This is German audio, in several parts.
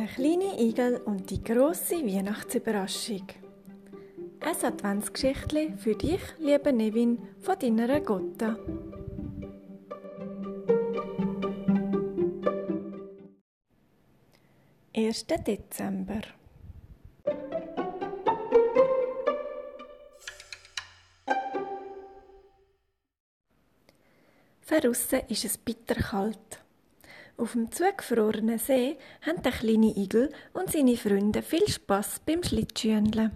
Der kleine Igel und die große Weihnachtsüberraschung. Ein Adventsgeschichtli für dich, liebe Nevin, von deiner Gotta. Erster Dezember. Verrussen ist es bitterkalt. Auf dem zugefrorenen See haben der kleine Igel und seine Freunde viel Spass beim Schlittschuhendeln.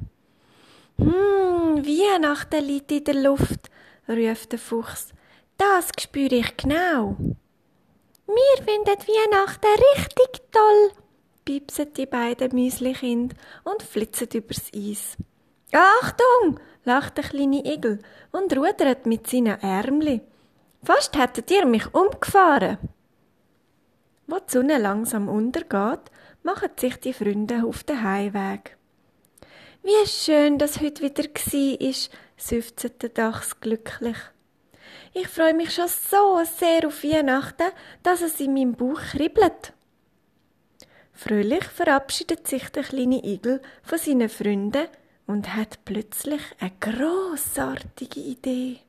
Hm, Weihnachten liegt in der Luft, ruft der Fuchs. Das spüre ich genau. Wir finden Weihnachten richtig toll, piepsen die beiden Müslikinder und flitzen übers Eis. Achtung, lacht der kleine Igel und rudert mit seinen Ärmli. Fast hättet ihr mich umgefahren. Wo die Sonne langsam untergeht, machen sich die Freunde auf den Heimweg. Wie schön, dass heute wieder gsi ist, der Dachs glücklich. Ich freue mich schon so sehr auf Weihnachten, dass es in meinem Bauch kribbelt. Fröhlich verabschiedet sich der kleine Igel von seinen Freunden und hat plötzlich eine großartige Idee.